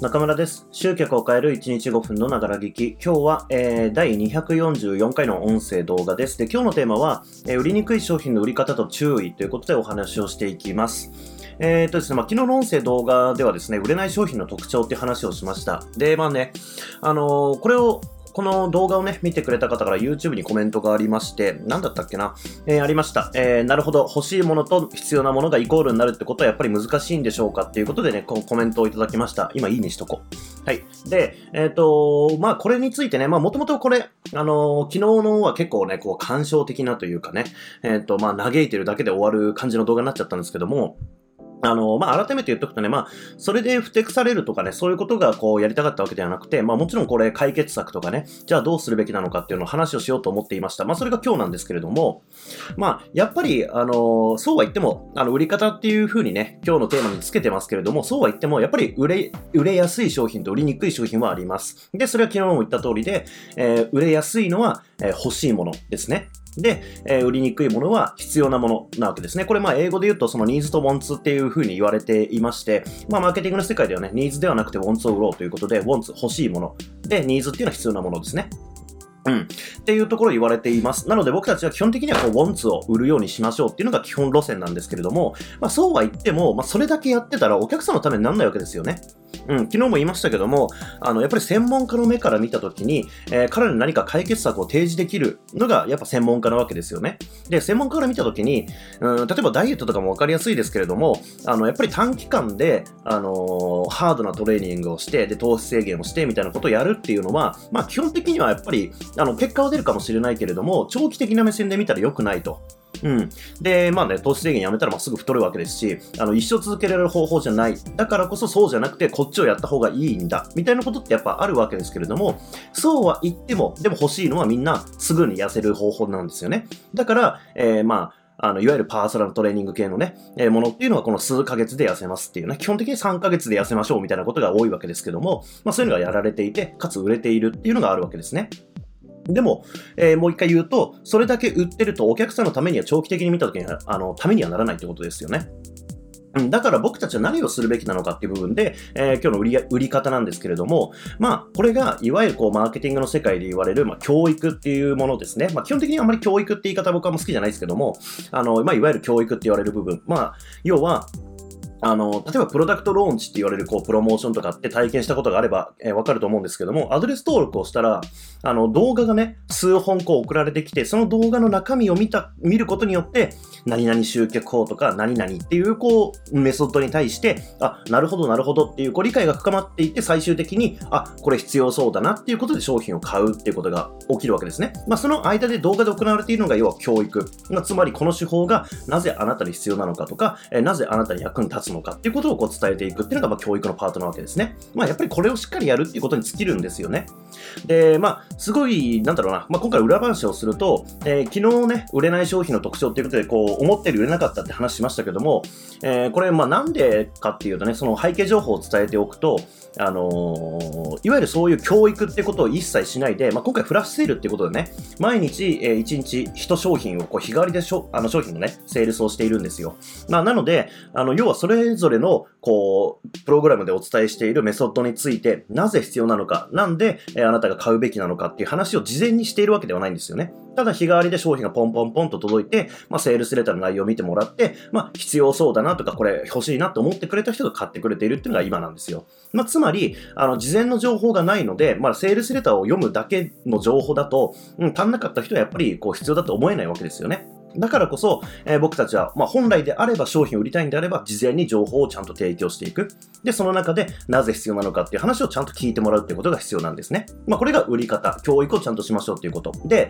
中村です。集客を変える1日5分のながら聞き。今日は、えー第244回の音声動画です。で、今日のテーマは、えー売りにくい商品の売り方と注意ということでお話をしていきます。えーとですね、まあ、昨日の音声動画ではですね、売れない商品の特徴って話をしました。で、まあね、あのーこれを、この動画をね、見てくれた方から YouTube にコメントがありまして、何だったっけな？えーありました。えーなるほど。欲しいものと必要なものがイコールになるってことはやっぱり難しいんでしょうかっていうことでね、こうコメントをいただきました。今いいねしとこう。はい。で、えっ、と、まあこれについてね、まあもともとこれ、あの昨日のは結構ね、こう感傷的なというかね、えっ、と、まあ嘆いてるだけで終わる感じの動画になっちゃったんですけども、あの、まあ、改めて言っとくとね、まあ、それで不適されるとかね、そういうことがこうやりたかったわけではなくて、まあ、もちろんこれ解決策とかね、じゃあどうするべきなのかっていうのを話をしようと思っていました。まあ、それが今日なんですけれども、まあ、やっぱり、あのそうは言っても、あの、売り方っていう風にね、今日のテーマにつけてますけれども、そうは言っても、やっぱり売れ、売れやすい商品と売りにくい商品はあります。で、それは昨日も言った通りで、えー売れやすいのは、えー欲しいものですね。で、えー売りにくいものは必要なものなわけですね。これ、まあ、英語で言うと、そのニーズとウォンツっていう風に言われていまして、まあ、マーケティングの世界ではね、ニーズではなくてウォンツを売ろうということで、ウォンツ欲しいもの。で、ニーズっていうのは必要なものですね。うん。っていうところを言われています。なので僕たちは基本的にはこう、ウォンツを売るようにしましょうっていうのが基本路線なんですけれども、まあそうは言っても、まあそれだけやってたらお客さんのためにならないわけですよね。うん、昨日も言いましたけども、あの、やっぱり専門家の目から見たときに、えー彼らに何か解決策を提示できるのが、やっぱ専門家なわけですよね。で、専門家から見たときに、うん、例えばダイエットとかもわかりやすいですけれども、あの、やっぱり短期間で、あのーハードなトレーニングをして、で、糖質制限をして、みたいなことをやるっていうのは、まあ、基本的にはやっぱり、あの、結果は出るかもしれないけれども、長期的な目線で見たら良くないと。うん。で、まあね、糖質制限やめたらまあすぐ太るわけですし、あの、一生続けられる方法じゃない。だからこそそうじゃなくて、こっちをやった方がいいんだ。みたいなことってやっぱあるわけですけれども、そうは言っても、でも欲しいのはみんなすぐに痩せる方法なんですよね。だから、えーまあ、あの、いわゆるパーソナルトレーニング系のね、えーものっていうのはこの数ヶ月で痩せますっていうね、基本的に3ヶ月で痩せましょうみたいなことが多いわけですけども、まあそういうのがやられていて、かつ売れているっていうのがあるわけですね。でも、えーもう一回言うと、それだけ売ってるとお客さんのためには長期的に見たときには、あの、ためにはならないってことですよね。だから僕たちは何をするべきなのかっていう部分で、えー今日の売り売り方なんですけれども、まあ、これが、いわゆるこう、マーケティングの世界で言われる、まあ、教育っていうものですね。まあ、基本的にあんまり教育って言い方僕はあんま好きじゃないですけども、あの、まあ、いわゆる教育って言われる部分。まあ、要は、あの、例えばプロダクトローンチって言われるこうプロモーションとかって体験したことがあれば、えーわかると思うんですけども、アドレス登録をしたら、あの、動画がね、数本こう送られてきて、その動画の中身を見た、見ることによって、何々集客法とか、何々っていうこう、メソッドに対して、あ、なるほどなるほどっていうこう理解が深まっていって、最終的に、あ、これ必要そうだなっていうことで商品を買うっていうことが起きるわけですね。まあ、その間で動画で行われているのが要は教育。まあつまりこの手法がなぜあなたに必要なのかとか、えーなぜあなたに役に立つのかっていうことをこう伝えていくっていうのがまあ教育のパートなわけですね。まあやっぱりこれをしっかりやるっていうことに尽きるんですよね。で、まあすごい、なんだろうな、まあ今回裏話をすると、えー昨日ね、売れない商品の特徴っていうことで、こう思ってる売れなかったって話しましたけども、えーこれまあなんでかっていうとね、その背景情報を伝えておくと、あのーいわゆるそういう教育ってことを一切しないで、まあ、今回フラッシュセールっていうことでね、毎日、え1日1商品をこう日替わりでしょあの商品のね、セールスをしているんですよ。まあ、なので、あの、要はそれれぞれの、こう、プログラムでお伝えしているメソッドについて、なぜ必要なのか、なんで、えーあなたが買うべきなのかっていう話を事前にしているわけではないんですよね。ただ日替わりで商品がポンポンポンと届いて、まあ、セールスレターの内容を見てもらって、まあ、必要そうだなとか、これ欲しいなと思ってくれた人が買ってくれているっていうのが今なんですよ。まあ、つまり、あの、事前の情報がないので、まあ、セールスレターを読むだけの情報だと、うん、足んなかった人はやっぱり、こう、必要だと思えないわけですよね。だからこそ、えー僕たちは、まあ、本来であれば商品を売りたいんであれば、事前に情報をちゃんと提供していく。で、その中で、なぜ必要なのかっていう話をちゃんと聞いてもらうっていうことが必要なんですね。まあ、これが売り方、教育をちゃんとしましょうっていうこと。で、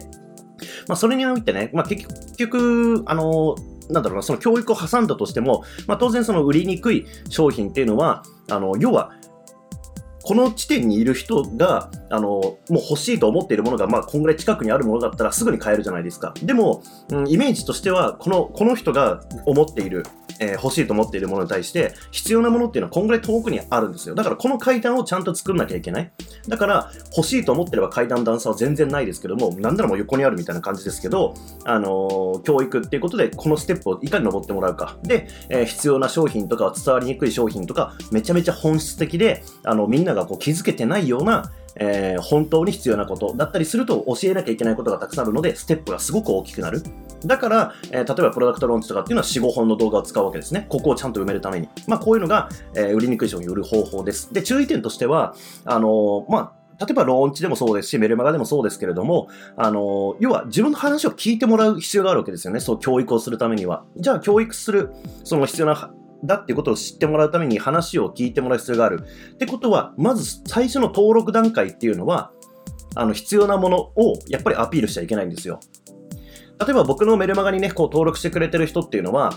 まあ、それにおいてね、まあ、結局、あのなんだろうな、その教育を挟んだとしても、まあ、当然その売りにくい商品っていうのは、あの、要は、この地点にいる人が、あの、もう欲しいと思っているものが、まあ、こんぐらい近くにあるものだったらすぐに買えるじゃないですか。でも、うん、イメージとしては、この、この人が思っている、えー、欲しいと思っているものに対して、必要なものっていうのはこんぐらい遠くにあるんですよ。だからこの階段をちゃんと作んなきゃいけない。だから、欲しいと思ってれば階段段差は全然ないですけども、なんならもう横にあるみたいな感じですけど、あのー、教育っていうことで、このステップをいかに登ってもらうか。で、えー、必要な商品とか伝わりにくい商品とか、めちゃめちゃ本質的で、あの、みんながこう気づけてないような、えー、本当に必要なことだったりすると教えなきゃいけないことがたくさんあるので、ステップがすごく大きくなる。だから、えー、例えばプロダクトローンチとかっていうのは4、5本の動画を使うわけですね。ここをちゃんと埋めるために。まあ、こういうのが、えー、売りにくい商品を売る方法です。で、注意点としては、あの、まあ、例えばローンチでもそうですし、メルマガでもそうですけれども、あの、要は自分の話を聞いてもらう必要があるわけですよね。そう、教育をするためには。じゃあ、教育する、その必要なだっていうことを知ってもらうために話を聞いてもらう必要がある。ってことは、まず最初の登録段階っていうのは、あの、必要なものをやっぱりアピールしちゃいけないんですよ。例えば僕のメルマガにね、こう登録してくれてる人っていうのは、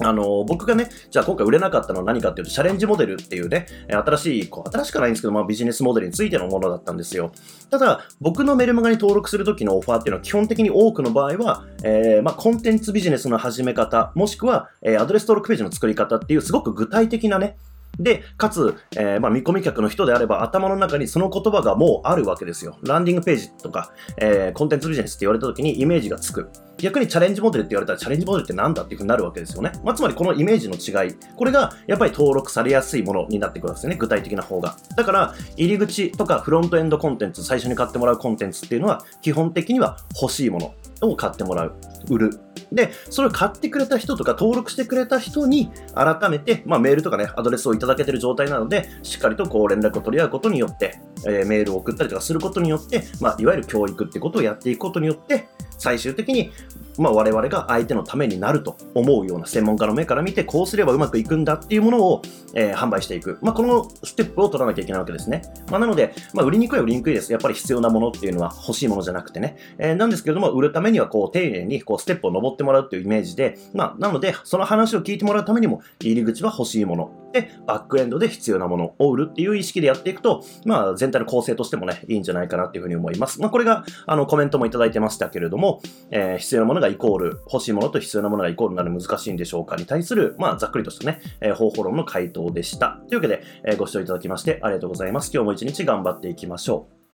あの、僕がね、じゃあ今回売れなかったのは何かっていうと、チャレンジモデルっていうね、新しい、こう、新しくないんですけど、まあビジネスモデルについてのものだったんですよ。ただ、僕のメルマガに登録するときのオファーっていうのは基本的に多くの場合は、えー、まあコンテンツビジネスの始め方、もしくは、えー、アドレス登録ページの作り方っていうすごく具体的なね、で、かつ、えー、まあ、見込み客の人であれば頭の中にその言葉がもうあるわけですよ。ランディングページとか、えー、コンテンツビジネスって言われた時にイメージがつく。逆にチャレンジモデルって言われたらチャレンジモデルって何だっていうふうになるわけですよね。まあ、つまりこのイメージの違い。これがやっぱり登録されやすいものになってくるんですよね。具体的な方が。だから、入り口とかフロントエンドコンテンツ、最初に買ってもらうコンテンツっていうのは基本的には欲しいものを買ってもらう。売る。で、それを買ってくれた人とか登録してくれた人に改めて、まあ、メールとかね、アドレスをいただけてる状態なので、しっかりとこう連絡を取り合うことによって、えー、メールを送ったりとかすることによって、まあ、いわゆる教育ってことをやっていくことによって、最終的にまあ、我々が相手のためになると思うような専門家の目から見て、こうすればうまくいくんだっていうものを、えー、販売していく。まあ、このステップを取らなきゃいけないわけですね。まあ、なので、まあ、売りにくいは売りにくいです。やっぱり必要なものっていうのは欲しいものじゃなくてね。えー、なんですけれども、売るためにはこう、丁寧にこう、ステップを登ってもらうっていうイメージで、まあ、なので、その話を聞いてもらうためにも、入り口は欲しいもの。で、バックエンドで必要なものを売るっていう意識でやっていくと、まあ、全体の構成としてもね、いいんじゃないかなっていうふうに思います。まあ、これが、あの、コメントもいただいてましたけれども、えー、必要なものがイコール、欲しいものと必要なものがイコールになる難しいんでしょうかに対する、まあ、ざっくりとしたね、えー、方法論の回答でした。というわけで、えー、ご視聴いただきましてありがとうございます。今日も一日頑張っていきましょう。